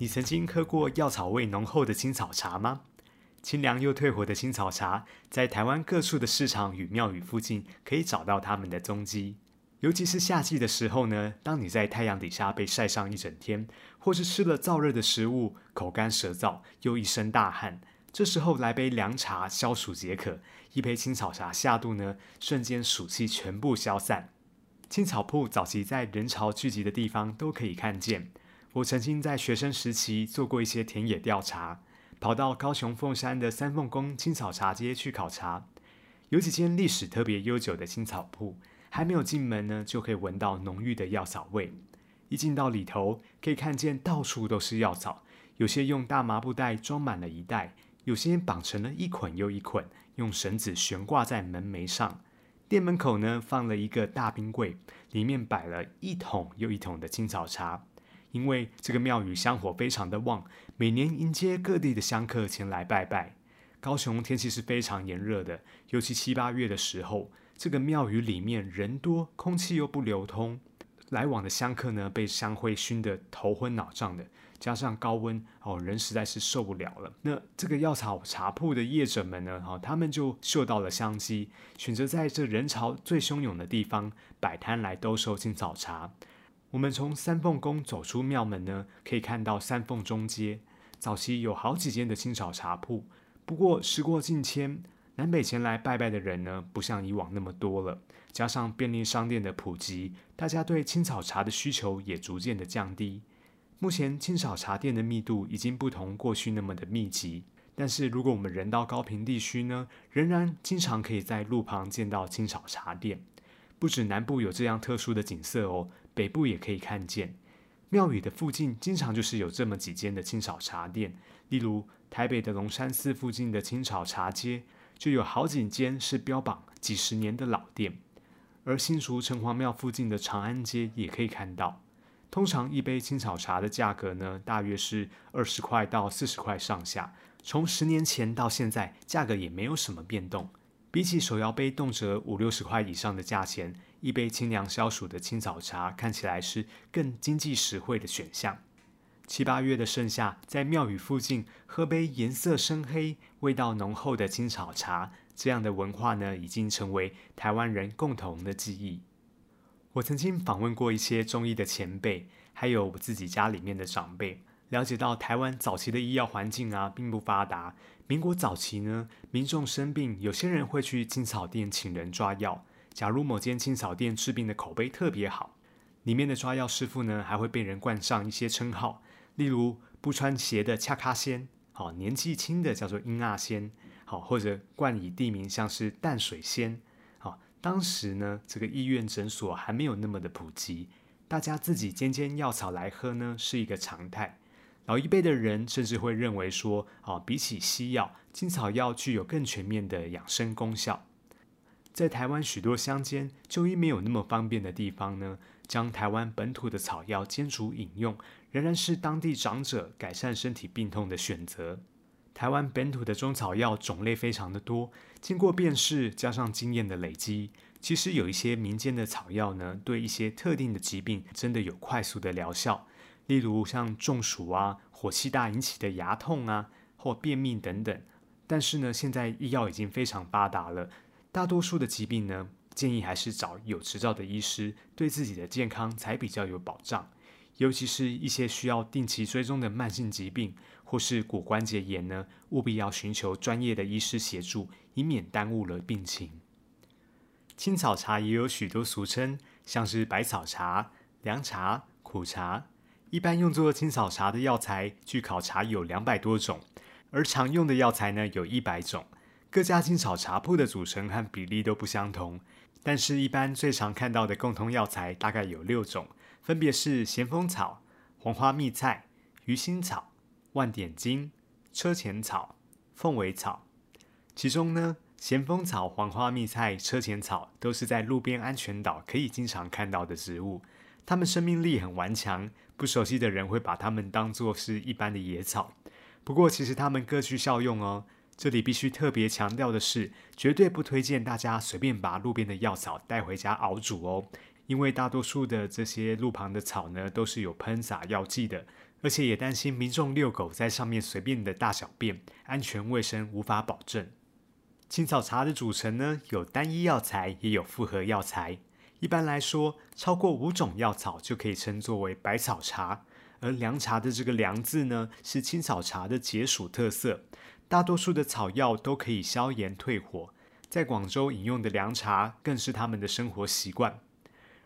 你曾经喝过药草味浓厚的青草茶吗？清凉又退火的青草茶，在台湾各处的市场与庙宇附近可以找到它们的踪迹。尤其是夏季的时候呢，当你在太阳底下被晒上一整天，或是吃了燥热的食物，口干舌燥又一身大汗，这时候来杯凉茶消暑解渴，一杯青草茶下肚呢，瞬间暑气全部消散。青草铺早期在人潮聚集的地方都可以看见。我曾经在学生时期做过一些田野调查，跑到高雄凤山的三凤宫青草茶街去考察，有几间历史特别悠久的青草铺，还没有进门呢，就可以闻到浓郁的药草味。一进到里头，可以看见到处都是药草，有些用大麻布袋装满了一袋，有些绑成了一捆又一捆，用绳子悬挂在门楣上。店门口呢，放了一个大冰柜，里面摆了一桶又一桶的青草茶。因为这个庙宇香火非常的旺，每年迎接各地的香客前来拜拜。高雄天气是非常炎热的，尤其七八月的时候，这个庙宇里面人多，空气又不流通，来往的香客呢被香灰熏得头昏脑胀的，加上高温哦，人实在是受不了了。那这个药草茶铺的业者们呢，哈，他们就嗅到了商机，选择在这人潮最汹涌的地方摆摊来兜售青草茶。我们从三凤宫走出庙门呢，可以看到三凤中街。早期有好几间的青草茶铺，不过时过境迁，南北前来拜拜的人呢，不像以往那么多了。加上便利商店的普及，大家对青草茶的需求也逐渐的降低。目前青草茶店的密度已经不同过去那么的密集，但是如果我们人到高平地区呢，仍然经常可以在路旁见到青草茶店。不止南部有这样特殊的景色哦。北部也可以看见，庙宇的附近经常就是有这么几间的青草茶店，例如台北的龙山寺附近的青草茶街，就有好几间是标榜几十年的老店。而新竹城隍庙附近的长安街也可以看到，通常一杯青草茶的价格呢，大约是二十块到四十块上下，从十年前到现在，价格也没有什么变动。比起手摇杯动辄五六十块以上的价钱，一杯清凉消暑的青草茶看起来是更经济实惠的选项。七八月的盛夏，在庙宇附近喝杯颜色深黑、味道浓厚的青草茶，这样的文化呢，已经成为台湾人共同的记忆。我曾经访问过一些中医的前辈，还有我自己家里面的长辈。了解到台湾早期的医药环境啊，并不发达。民国早期呢，民众生病，有些人会去青草店请人抓药。假如某间青草店治病的口碑特别好，里面的抓药师傅呢，还会被人冠上一些称号，例如不穿鞋的恰卡仙，好年纪轻的叫做英阿仙，好或者冠以地名像是淡水仙。好，当时呢，这个医院诊所还没有那么的普及，大家自己煎煎药草来喝呢，是一个常态。老一辈的人甚至会认为说，啊，比起西药，青草药具有更全面的养生功效。在台湾许多乡间就医没有那么方便的地方呢，将台湾本土的草药煎煮饮用，仍然是当地长者改善身体病痛的选择。台湾本土的中草药种类非常的多，经过辨识加上经验的累积，其实有一些民间的草药呢，对一些特定的疾病真的有快速的疗效。例如像中暑啊、火气大引起的牙痛啊，或便秘等等。但是呢，现在医药已经非常发达了，大多数的疾病呢，建议还是找有执照的医师，对自己的健康才比较有保障。尤其是一些需要定期追踪的慢性疾病，或是骨关节炎呢，务必要寻求专业的医师协助，以免耽误了病情。青草茶也有许多俗称，像是百草茶、凉茶、苦茶。一般用作青草茶的药材，据考察有两百多种，而常用的药材呢有一百种。各家青草茶铺的组成和比例都不相同，但是，一般最常看到的共同药材大概有六种，分别是咸丰草、黄花蜜菜、鱼腥草、万点金、车前草、凤尾草。其中呢，咸丰草、黄花蜜菜、车前草都是在路边安全岛可以经常看到的植物，它们生命力很顽强。不熟悉的人会把它们当作是一般的野草，不过其实它们各具效用哦。这里必须特别强调的是，绝对不推荐大家随便把路边的药草带回家熬煮哦，因为大多数的这些路旁的草呢，都是有喷洒药剂的，而且也担心民众遛狗在上面随便的大小便，安全卫生无法保证。青草茶的组成呢，有单一药材，也有复合药材。一般来说，超过五种药草就可以称作为百草茶。而凉茶的这个“凉”字呢，是青草茶的解暑特色。大多数的草药都可以消炎退火，在广州饮用的凉茶更是他们的生活习惯。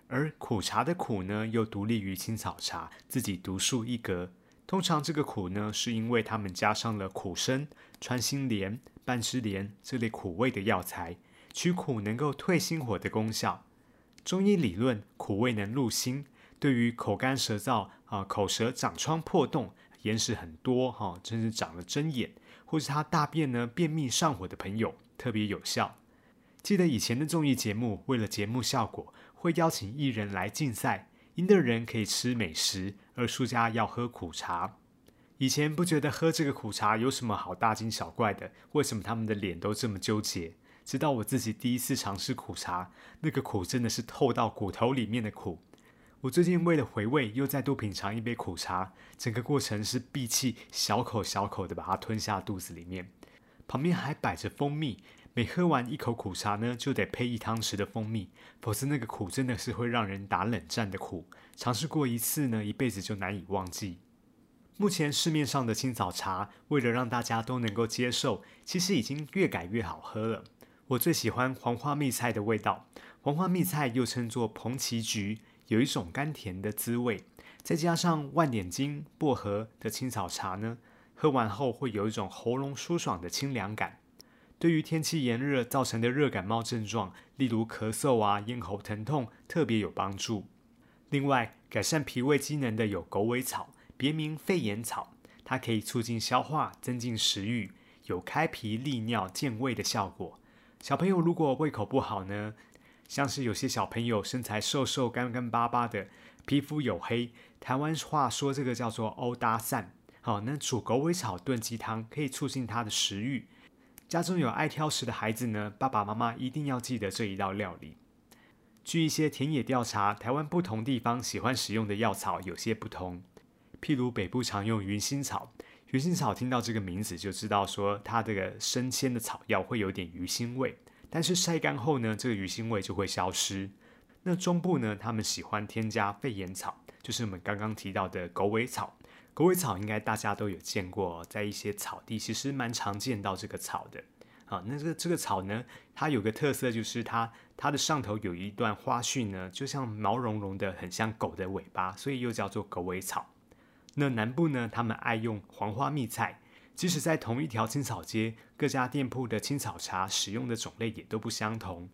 而苦茶的“苦”呢，又独立于青草茶，自己独树一格。通常这个“苦”呢，是因为他们加上了苦参、穿心莲、半枝莲这类苦味的药材，取苦能够退心火的功效。中医理论，苦味能入心，对于口干舌燥啊、口舌长疮破洞、眼屎很多哈，甚至长了针眼，或是他大便呢便秘上火的朋友，特别有效。记得以前的综艺节目，为了节目效果，会邀请艺人来竞赛，赢的人可以吃美食，而输家要喝苦茶。以前不觉得喝这个苦茶有什么好大惊小怪的，为什么他们的脸都这么纠结？直到我自己第一次尝试苦茶，那个苦真的是透到骨头里面的苦。我最近为了回味，又再度品尝一杯苦茶，整个过程是闭气，小口小口的把它吞下肚子里面。旁边还摆着蜂蜜，每喝完一口苦茶呢，就得配一汤匙的蜂蜜，否则那个苦真的是会让人打冷战的苦。尝试过一次呢，一辈子就难以忘记。目前市面上的青草茶，为了让大家都能够接受，其实已经越改越好喝了。我最喜欢黄花蜜菜的味道，黄花蜜菜又称作蓬奇菊，有一种甘甜的滋味。再加上万点金、薄荷的青草茶呢，喝完后会有一种喉咙舒爽的清凉感。对于天气炎热造成的热感冒症状，例如咳嗽啊、咽喉疼痛，特别有帮助。另外，改善脾胃机能的有狗尾草，别名肺炎草，它可以促进消化、增进食欲，有开脾利尿、健胃的效果。小朋友如果胃口不好呢，像是有些小朋友身材瘦瘦、干干巴巴的，皮肤黝黑，台湾话说这个叫做欧搭散。好，那煮狗尾草炖鸡汤可以促进他的食欲。家中有爱挑食的孩子呢，爸爸妈妈一定要记得这一道料理。据一些田野调查，台湾不同地方喜欢使用的药草有些不同。譬如北部常用云心草。鱼腥草听到这个名字就知道说它这个生鲜的草药会有点鱼腥味，但是晒干后呢，这个鱼腥味就会消失。那中部呢，他们喜欢添加肺炎草，就是我们刚刚提到的狗尾草。狗尾草应该大家都有见过，在一些草地其实蛮常见到这个草的。啊，那这个这个草呢，它有个特色就是它它的上头有一段花絮呢，就像毛茸茸的，很像狗的尾巴，所以又叫做狗尾草。那南部呢？他们爱用黄花蜜菜，即使在同一条青草街，各家店铺的青草茶使用的种类也都不相同。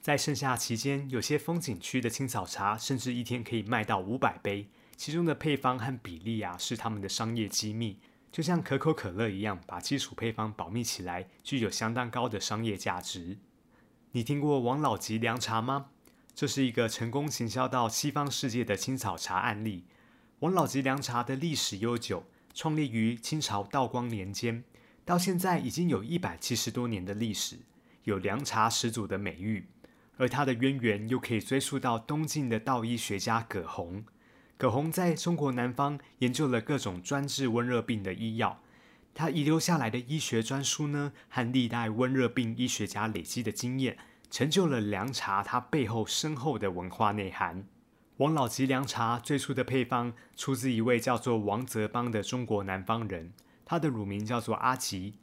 在盛夏期间，有些风景区的青草茶甚至一天可以卖到五百杯，其中的配方和比例啊是他们的商业机密，就像可口可乐一样，把基础配方保密起来，具有相当高的商业价值。你听过王老吉凉茶吗？这是一个成功行销到西方世界的青草茶案例。王老吉凉茶的历史悠久，创立于清朝道光年间，到现在已经有一百七十多年的历史，有凉茶始祖的美誉。而它的渊源又可以追溯到东晋的道医学家葛洪。葛洪在中国南方研究了各种专治温热病的医药，他遗留下来的医学专书呢，和历代温热病医学家累积的经验，成就了凉茶它背后深厚的文化内涵。王老吉凉茶最初的配方出自一位叫做王泽邦的中国南方人，他的乳名叫做阿吉。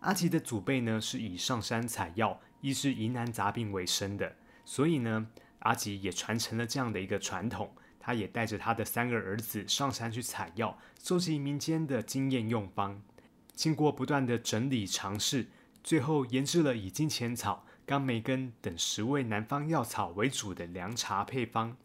阿吉的祖辈呢是以上山采药医治疑难杂病为生的，所以呢，阿吉也传承了这样的一个传统。他也带着他的三个儿子上山去采药，收集民间的经验用方。经过不断的整理尝试，最后研制了以金钱草、冈梅根等十味南方药草为主的凉茶配方。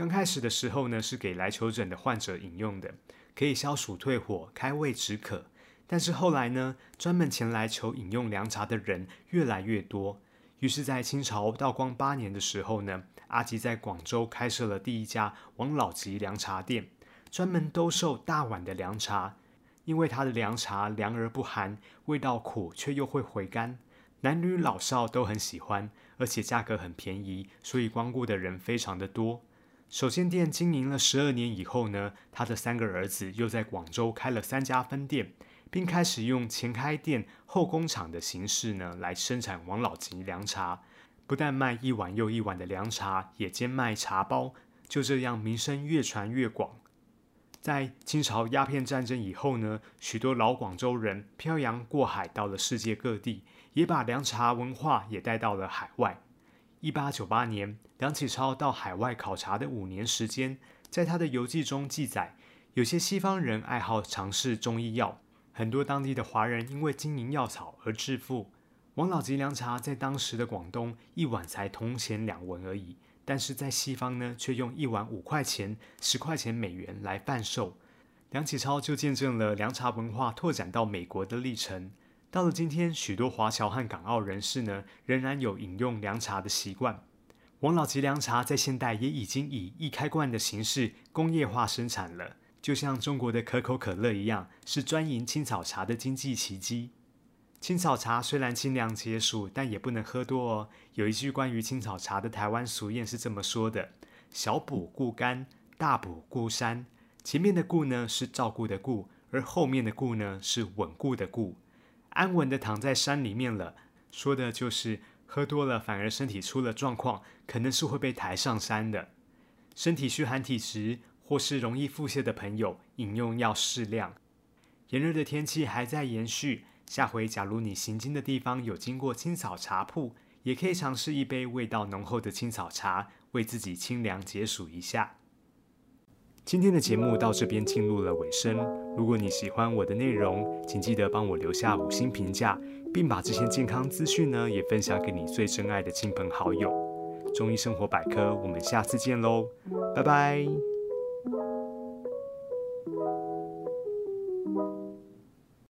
刚开始的时候呢，是给来求诊的患者饮用的，可以消暑退火、开胃止渴。但是后来呢，专门前来求饮用凉茶的人越来越多，于是，在清朝道光八年的时候呢，阿吉在广州开设了第一家王老吉凉茶店，专门兜售大碗的凉茶。因为他的凉茶凉而不寒，味道苦却又会回甘，男女老少都很喜欢，而且价格很便宜，所以光顾的人非常的多。首先店经营了十二年以后呢，他的三个儿子又在广州开了三家分店，并开始用前开店后工厂的形式呢来生产王老吉凉茶。不但卖一碗又一碗的凉茶，也兼卖茶包。就这样名声越传越广。在清朝鸦片战争以后呢，许多老广州人漂洋过海到了世界各地，也把凉茶文化也带到了海外。一八九八年，梁启超到海外考察的五年时间，在他的游记中记载，有些西方人爱好尝试中医药，很多当地的华人因为经营药草而致富。王老吉凉茶在当时的广东一碗才铜钱两文而已，但是在西方呢，却用一碗五块钱、十块钱美元来贩售。梁启超就见证了凉茶文化拓展到美国的历程。到了今天，许多华侨和港澳人士呢，仍然有饮用凉茶的习惯。王老吉凉茶在现代也已经以易开罐的形式工业化生产了，就像中国的可口可乐一样，是专营青草茶的经济奇迹。青草茶虽然清凉解暑，但也不能喝多哦。有一句关于青草茶的台湾俗谚是这么说的：“小补固肝，大补固山。”前面的“固”呢是照顾的“顾”，而后面的“固”呢是稳固的“固”。安稳的躺在山里面了，说的就是喝多了反而身体出了状况，可能是会被抬上山的。身体虚寒体质或是容易腹泻的朋友，饮用要适量。炎热的天气还在延续，下回假如你行经的地方有经过青草茶铺，也可以尝试一杯味道浓厚的青草茶，为自己清凉解暑一下。今天的节目到这边进入了尾声。如果你喜欢我的内容，请记得帮我留下五星评价，并把这些健康资讯呢也分享给你最珍爱的亲朋好友。中医生活百科，我们下次见喽，拜拜。